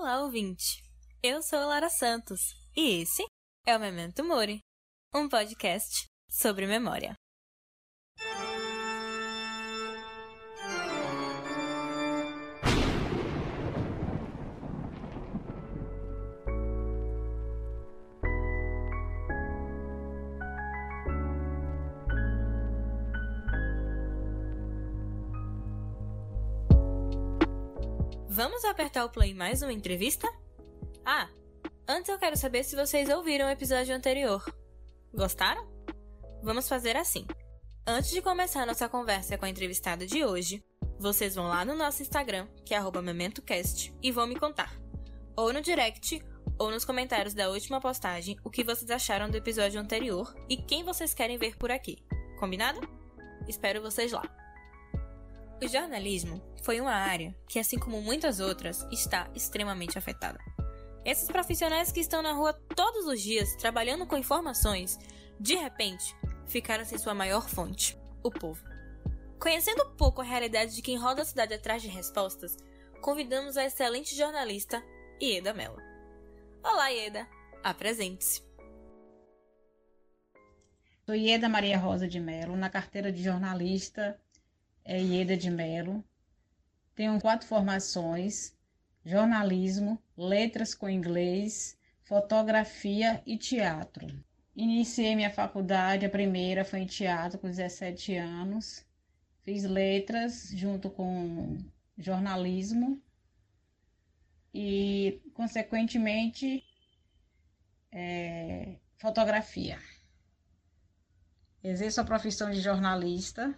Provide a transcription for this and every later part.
Olá, ouvinte! Eu sou Lara Santos e esse é o Memento Mori, um podcast sobre memória. Vamos apertar o play mais uma entrevista? Ah, antes eu quero saber se vocês ouviram o episódio anterior. Gostaram? Vamos fazer assim. Antes de começar nossa conversa com a entrevistada de hoje, vocês vão lá no nosso Instagram, que é MementoCast, e vão me contar. Ou no direct, ou nos comentários da última postagem, o que vocês acharam do episódio anterior e quem vocês querem ver por aqui. Combinado? Espero vocês lá. O jornalismo foi uma área que, assim como muitas outras, está extremamente afetada. Esses profissionais que estão na rua todos os dias trabalhando com informações, de repente, ficaram sem sua maior fonte, o povo. Conhecendo pouco a realidade de quem roda a cidade atrás de respostas, convidamos a excelente jornalista Ieda Mello. Olá, Ieda, apresente-se. Sou Ieda Maria Rosa de Mello, na carteira de jornalista é Ieda de Mello. Tenho quatro formações: jornalismo, letras com inglês, fotografia e teatro. Iniciei minha faculdade, a primeira foi em teatro com 17 anos. Fiz letras junto com jornalismo e, consequentemente, é, fotografia. Exerço a profissão de jornalista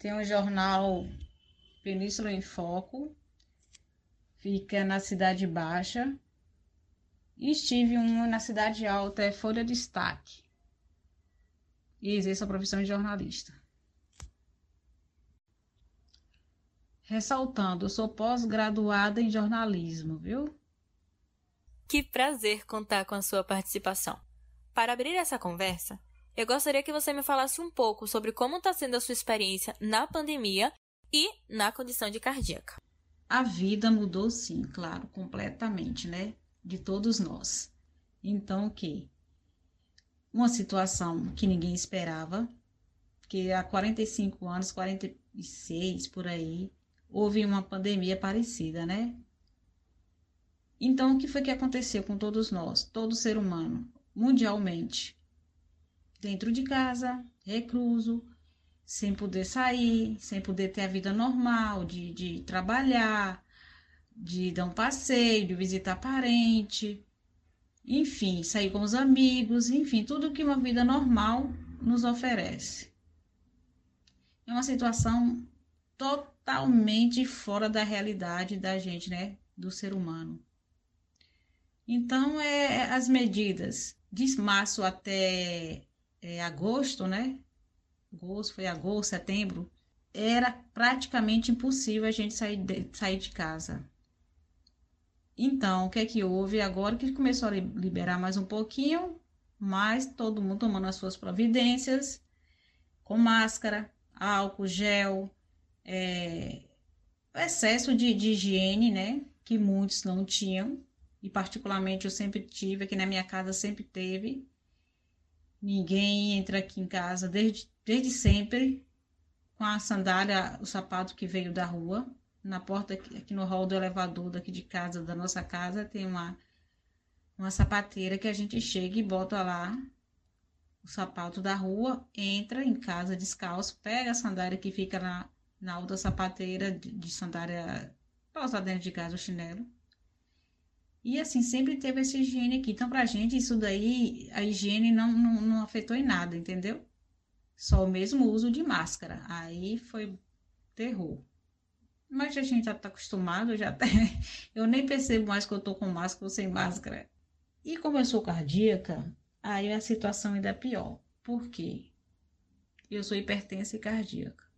tem um jornal Península em Foco, fica na Cidade Baixa. E estive um na Cidade Alta, é Folha de Destaque. E exerço a profissão de jornalista. Ressaltando, eu sou pós-graduada em jornalismo, viu? Que prazer contar com a sua participação. Para abrir essa conversa, eu gostaria que você me falasse um pouco sobre como está sendo a sua experiência na pandemia e na condição de cardíaca. A vida mudou sim, claro, completamente, né? De todos nós. Então, o que? Uma situação que ninguém esperava, que há 45 anos, 46 por aí, houve uma pandemia parecida, né? Então, o que foi que aconteceu com todos nós, todo ser humano, mundialmente? Dentro de casa, recluso, sem poder sair, sem poder ter a vida normal, de, de trabalhar, de dar um passeio, de visitar parente, enfim, sair com os amigos, enfim, tudo que uma vida normal nos oferece. É uma situação totalmente fora da realidade da gente, né? Do ser humano. Então, é, as medidas de março até é, agosto, né? Agosto, foi agosto, setembro, era praticamente impossível a gente sair de, sair de casa. Então, o que é que houve? Agora que começou a liberar mais um pouquinho, mas todo mundo tomando as suas providências, com máscara, álcool, gel, é, excesso de, de higiene, né? Que muitos não tinham, e particularmente eu sempre tive, aqui na minha casa sempre teve. Ninguém entra aqui em casa desde, desde sempre com a sandália, o sapato que veio da rua. Na porta, aqui, aqui no hall do elevador daqui de casa, da nossa casa, tem uma, uma sapateira que a gente chega e bota lá o sapato da rua, entra em casa descalço, pega a sandália que fica na, na outra sapateira de, de sandália para usar dentro de casa o chinelo e assim, sempre teve essa higiene aqui. Então, pra gente, isso daí, a higiene não, não, não afetou em nada, entendeu? Só o mesmo uso de máscara. Aí foi terror. Mas a gente já tá acostumado, já tá... eu nem percebo mais que eu tô com máscara ou sem máscara. E como eu sou cardíaca, aí a situação ainda é pior. Por quê? Eu sou hipertensa e cardíaca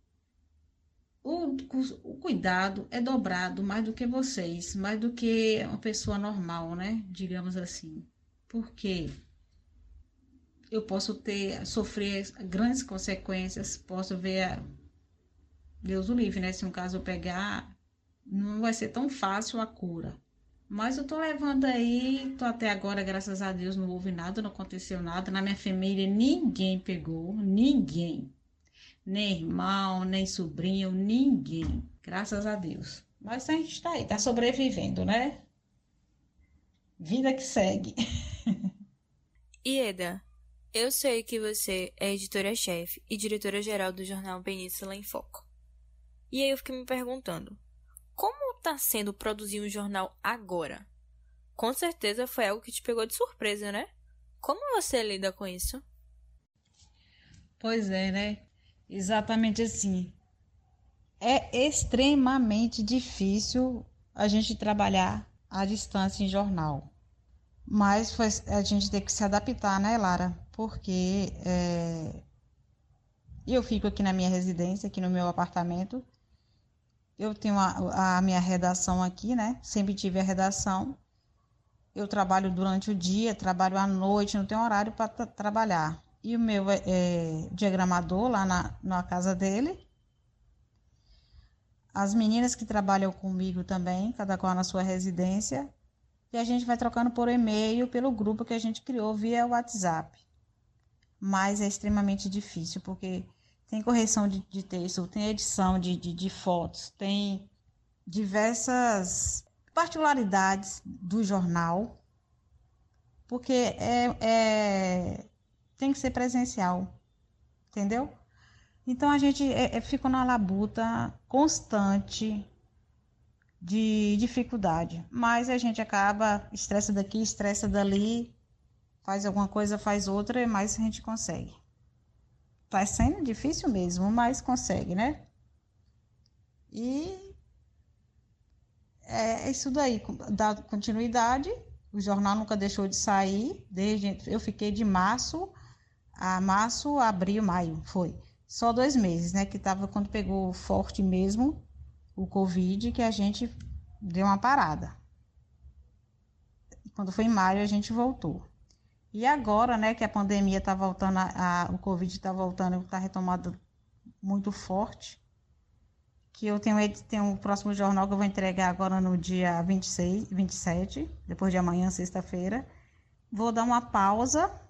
o, o cuidado é dobrado mais do que vocês, mais do que uma pessoa normal, né? Digamos assim. Porque eu posso ter, sofrer grandes consequências, posso ver, Deus o livre, né? Se um caso eu pegar, não vai ser tão fácil a cura. Mas eu tô levando aí, tô até agora, graças a Deus, não houve nada, não aconteceu nada. Na minha família ninguém pegou, ninguém. Nem irmão, nem sobrinho, ninguém. Graças a Deus. Mas a gente tá aí, tá sobrevivendo, né? Vida que segue. Ieda, eu sei que você é editora-chefe e diretora-geral do jornal Península em Foco. E aí eu fiquei me perguntando, como está sendo produzir um jornal agora? Com certeza foi algo que te pegou de surpresa, né? Como você lida com isso? Pois é, né? Exatamente assim. É extremamente difícil a gente trabalhar à distância em jornal. Mas a gente tem que se adaptar, né, Lara? Porque é, eu fico aqui na minha residência, aqui no meu apartamento. Eu tenho a, a minha redação aqui, né? Sempre tive a redação. Eu trabalho durante o dia, trabalho à noite, não tenho horário para trabalhar. E o meu é, é, diagramador lá na, na casa dele. As meninas que trabalham comigo também, cada qual na sua residência e a gente vai trocando por e-mail pelo grupo que a gente criou via WhatsApp. Mas é extremamente difícil, porque tem correção de, de texto, tem edição de, de, de fotos, tem diversas particularidades do jornal, porque é, é, tem que ser presencial, entendeu? Então a gente é, é, fica na labuta constante de dificuldade. Mas a gente acaba, estressa daqui, estressa dali, faz alguma coisa, faz outra, mas a gente consegue. Tá sendo difícil mesmo, mas consegue, né? E é isso daí, dá continuidade. O jornal nunca deixou de sair, desde eu fiquei de março a março, abril, maio, foi. Só dois meses, né? Que tava quando pegou forte mesmo o Covid que a gente deu uma parada. Quando foi em maio, a gente voltou. E agora, né, que a pandemia está voltando, a, a, o Covid está voltando, está retomado muito forte, que eu tenho, tenho um próximo jornal que eu vou entregar agora no dia 26, 27, depois de amanhã, sexta-feira. Vou dar uma pausa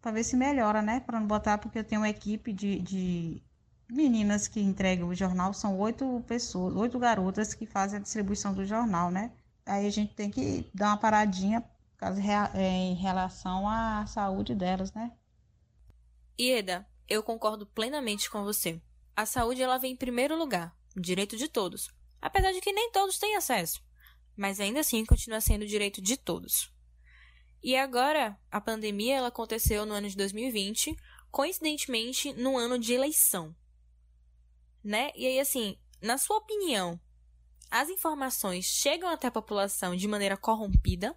para ver se melhora, né? Para não botar, porque eu tenho uma equipe de, de meninas que entregam o jornal, são oito pessoas, oito garotas que fazem a distribuição do jornal, né? Aí a gente tem que dar uma paradinha é, em relação à saúde delas, né? Ieda, eu concordo plenamente com você. A saúde ela vem em primeiro lugar, direito de todos, apesar de que nem todos têm acesso, mas ainda assim continua sendo direito de todos. E agora, a pandemia ela aconteceu no ano de 2020, coincidentemente no ano de eleição né? E aí, assim, na sua opinião, as informações chegam até a população de maneira corrompida,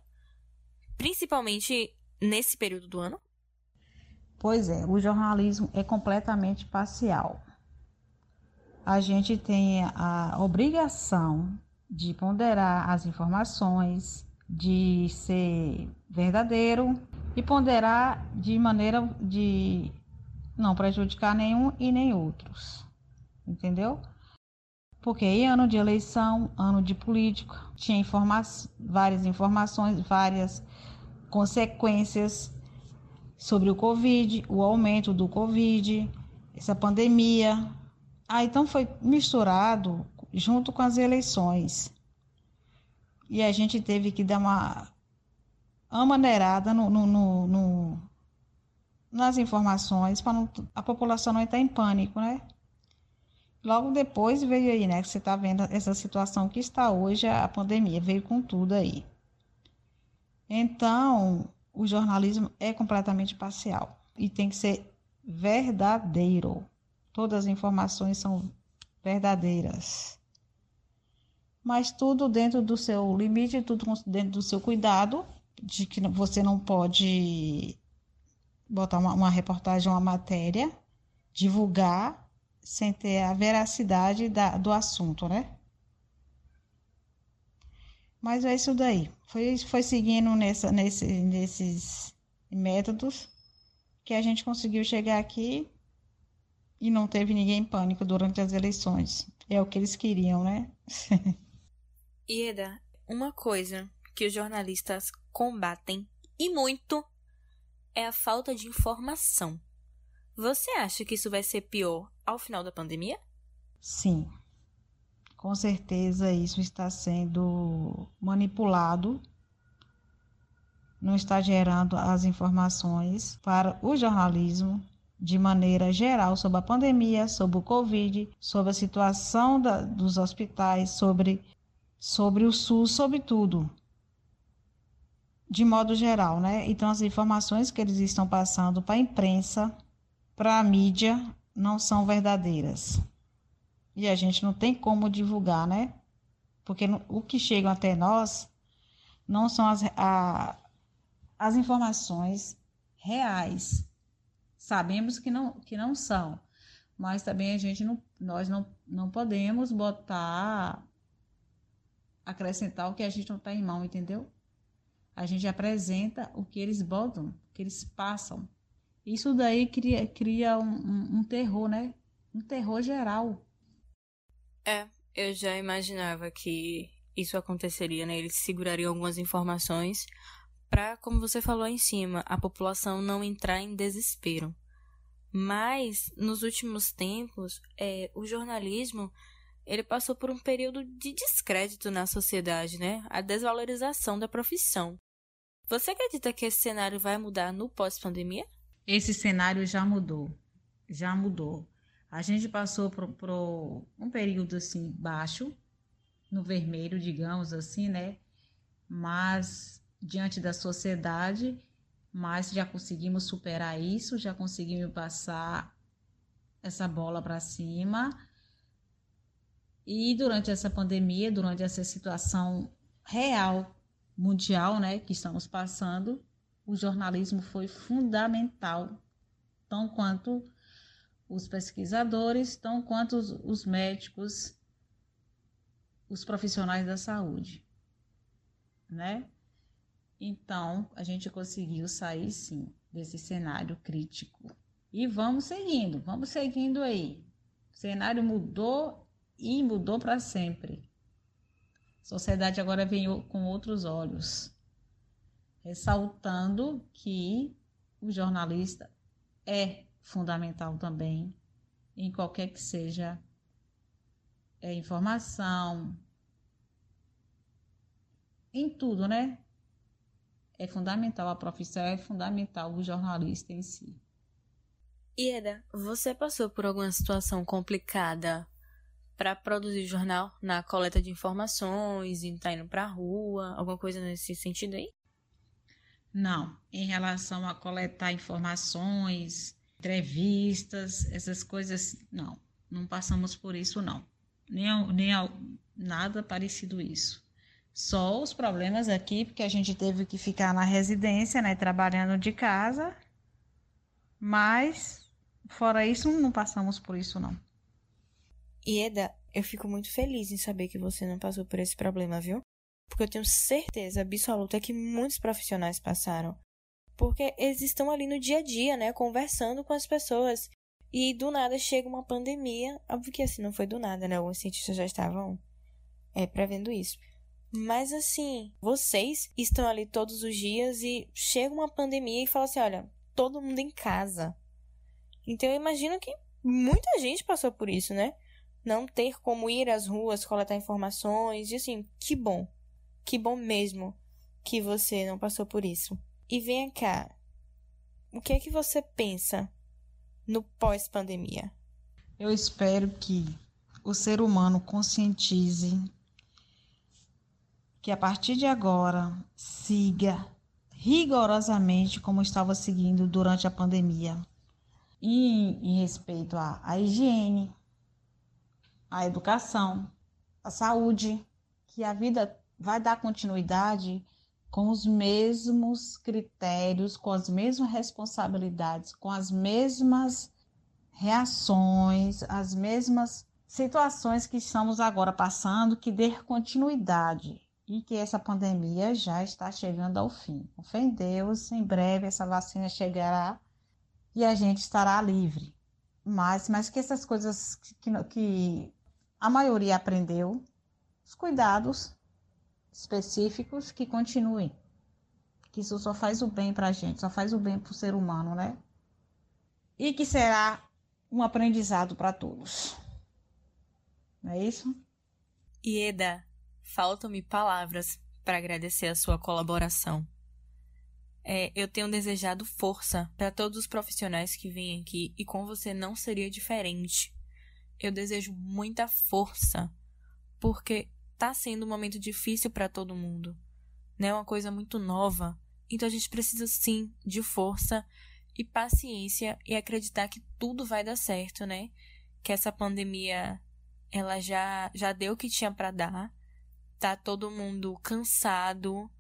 principalmente nesse período do ano? Pois é, o jornalismo é completamente parcial. A gente tem a obrigação de ponderar as informações, de ser verdadeiro e ponderar de maneira de não prejudicar nenhum e nem outros entendeu? Porque aí ano de eleição, ano de político, tinha informa várias informações, várias consequências sobre o Covid, o aumento do Covid, essa pandemia. Ah, então foi misturado junto com as eleições. E a gente teve que dar uma amaneirada no, no, no, no nas informações para a população não entrar em pânico, né? Logo depois veio aí, né? Que você está vendo essa situação que está hoje, a pandemia veio com tudo aí. Então, o jornalismo é completamente parcial e tem que ser verdadeiro. Todas as informações são verdadeiras. Mas tudo dentro do seu limite, tudo dentro do seu cuidado, de que você não pode botar uma, uma reportagem, uma matéria, divulgar sem ter a veracidade da, do assunto, né? Mas é isso daí. Foi, foi seguindo nessa, nesse, nesses métodos que a gente conseguiu chegar aqui e não teve ninguém em pânico durante as eleições. É o que eles queriam, né? Ieda, uma coisa que os jornalistas combatem e muito é a falta de informação. Você acha que isso vai ser pior ao final da pandemia? Sim. Com certeza isso está sendo manipulado, não está gerando as informações para o jornalismo de maneira geral sobre a pandemia, sobre o Covid, sobre a situação da, dos hospitais, sobre, sobre o SUS, sobre tudo de modo geral, né? Então, as informações que eles estão passando para a imprensa, para a mídia, não são verdadeiras. E a gente não tem como divulgar, né? Porque o que chega até nós não são as, a, as informações reais. Sabemos que não, que não são, mas também a gente não, nós não, não podemos botar, acrescentar o que a gente não está em mão, entendeu? a gente apresenta o que eles botam, o que eles passam. Isso daí cria, cria um, um, um terror, né? Um terror geral. É, eu já imaginava que isso aconteceria, né? Eles segurariam algumas informações para, como você falou em cima, a população não entrar em desespero. Mas, nos últimos tempos, é, o jornalismo ele passou por um período de descrédito na sociedade, né? A desvalorização da profissão. Você acredita que esse cenário vai mudar no pós-pandemia? Esse cenário já mudou. Já mudou. A gente passou por, por um período assim baixo, no vermelho, digamos assim, né? Mas diante da sociedade, mas já conseguimos superar isso, já conseguimos passar essa bola para cima e durante essa pandemia, durante essa situação real mundial, né, que estamos passando, o jornalismo foi fundamental, tão quanto os pesquisadores, tão quanto os, os médicos, os profissionais da saúde, né? Então, a gente conseguiu sair sim desse cenário crítico. E vamos seguindo, vamos seguindo aí. O cenário mudou e mudou para sempre. A sociedade agora vem com outros olhos, ressaltando que o jornalista é fundamental também em qualquer que seja é, informação, em tudo, né? É fundamental, a profissão é fundamental, o jornalista em si. Ieda, você passou por alguma situação complicada para produzir jornal na coleta de informações, e tá indo para a rua, alguma coisa nesse sentido aí? Não, em relação a coletar informações, entrevistas, essas coisas, não, não passamos por isso não. Nem, nem nada parecido isso. Só os problemas aqui, porque a gente teve que ficar na residência, né, trabalhando de casa. Mas fora isso, não passamos por isso não. Ieda, eu fico muito feliz em saber que você não passou por esse problema, viu? Porque eu tenho certeza absoluta que muitos profissionais passaram. Porque eles estão ali no dia a dia, né? Conversando com as pessoas. E do nada chega uma pandemia. Óbvio que assim não foi do nada, né? Alguns cientistas já estavam é, prevendo isso. Mas assim, vocês estão ali todos os dias e chega uma pandemia e fala assim: olha, todo mundo em casa. Então eu imagino que muita gente passou por isso, né? Não ter como ir às ruas coletar informações, e assim, que bom. Que bom mesmo que você não passou por isso. E venha cá. O que é que você pensa no pós-pandemia? Eu espero que o ser humano conscientize que a partir de agora siga rigorosamente como estava seguindo durante a pandemia. E em respeito à, à higiene, a educação, a saúde, que a vida vai dar continuidade com os mesmos critérios, com as mesmas responsabilidades, com as mesmas reações, as mesmas situações que estamos agora passando, que dê continuidade e que essa pandemia já está chegando ao fim. Com fé em Deus, em breve essa vacina chegará e a gente estará livre. Mas, mas que essas coisas que, que a maioria aprendeu os cuidados específicos que continuem. Que isso só faz o bem para a gente, só faz o bem para o ser humano, né? E que será um aprendizado para todos. Não é isso? Ieda, faltam-me palavras para agradecer a sua colaboração. É, eu tenho desejado força para todos os profissionais que vêm aqui e com você não seria diferente. Eu desejo muita força, porque tá sendo um momento difícil para todo mundo, né? Uma coisa muito nova. Então a gente precisa sim de força e paciência e acreditar que tudo vai dar certo, né? Que essa pandemia ela já já deu o que tinha para dar. Tá todo mundo cansado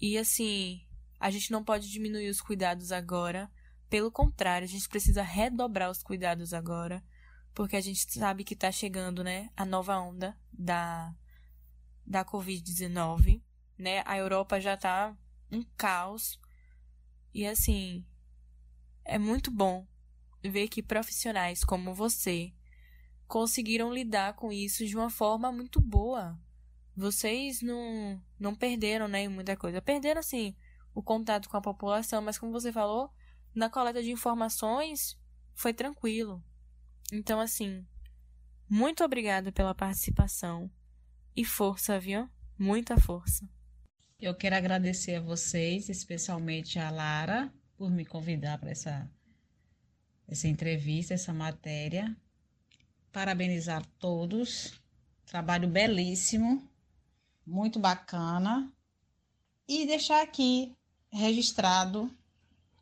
e assim, a gente não pode diminuir os cuidados agora. Pelo contrário, a gente precisa redobrar os cuidados agora, porque a gente sabe que tá chegando, né, a nova onda da da COVID-19, né? A Europa já tá um caos. E assim, é muito bom ver que profissionais como você conseguiram lidar com isso de uma forma muito boa. Vocês não, não perderam, né, muita coisa. Perderam, assim, o contato com a população, mas como você falou, na coleta de informações foi tranquilo. Então, assim, muito obrigada pela participação e força, viu? Muita força. Eu quero agradecer a vocês, especialmente a Lara, por me convidar para essa, essa entrevista, essa matéria. Parabenizar todos. Trabalho belíssimo, muito bacana. E deixar aqui registrado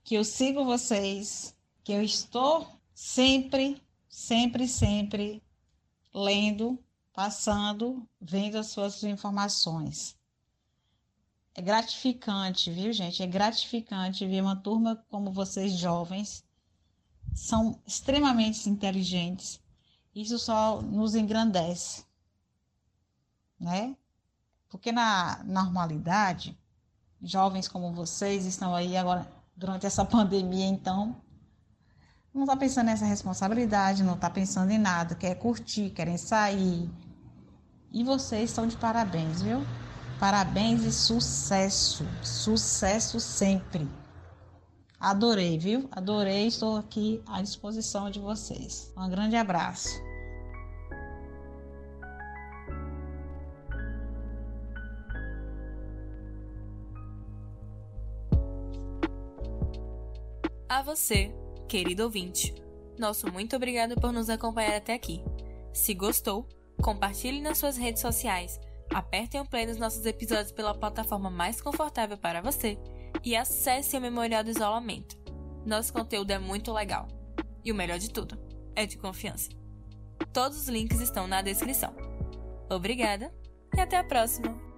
que eu sigo vocês, que eu estou sempre, sempre, sempre lendo, passando, vendo as suas informações. É gratificante, viu, gente? É gratificante ver uma turma como vocês, jovens, são extremamente inteligentes. Isso só nos engrandece, né? Porque na normalidade, jovens como vocês estão aí agora durante essa pandemia, então não está pensando nessa responsabilidade, não está pensando em nada, quer curtir, querem sair. E vocês estão de parabéns, viu? Parabéns e sucesso. Sucesso sempre. Adorei, viu? Adorei. Estou aqui à disposição de vocês. Um grande abraço. A você, querido ouvinte, nosso muito obrigado por nos acompanhar até aqui. Se gostou, compartilhe nas suas redes sociais Apertem o play nos nossos episódios pela plataforma mais confortável para você e acesse o Memorial do Isolamento. Nosso conteúdo é muito legal. E o melhor de tudo, é de confiança. Todos os links estão na descrição. Obrigada e até a próxima!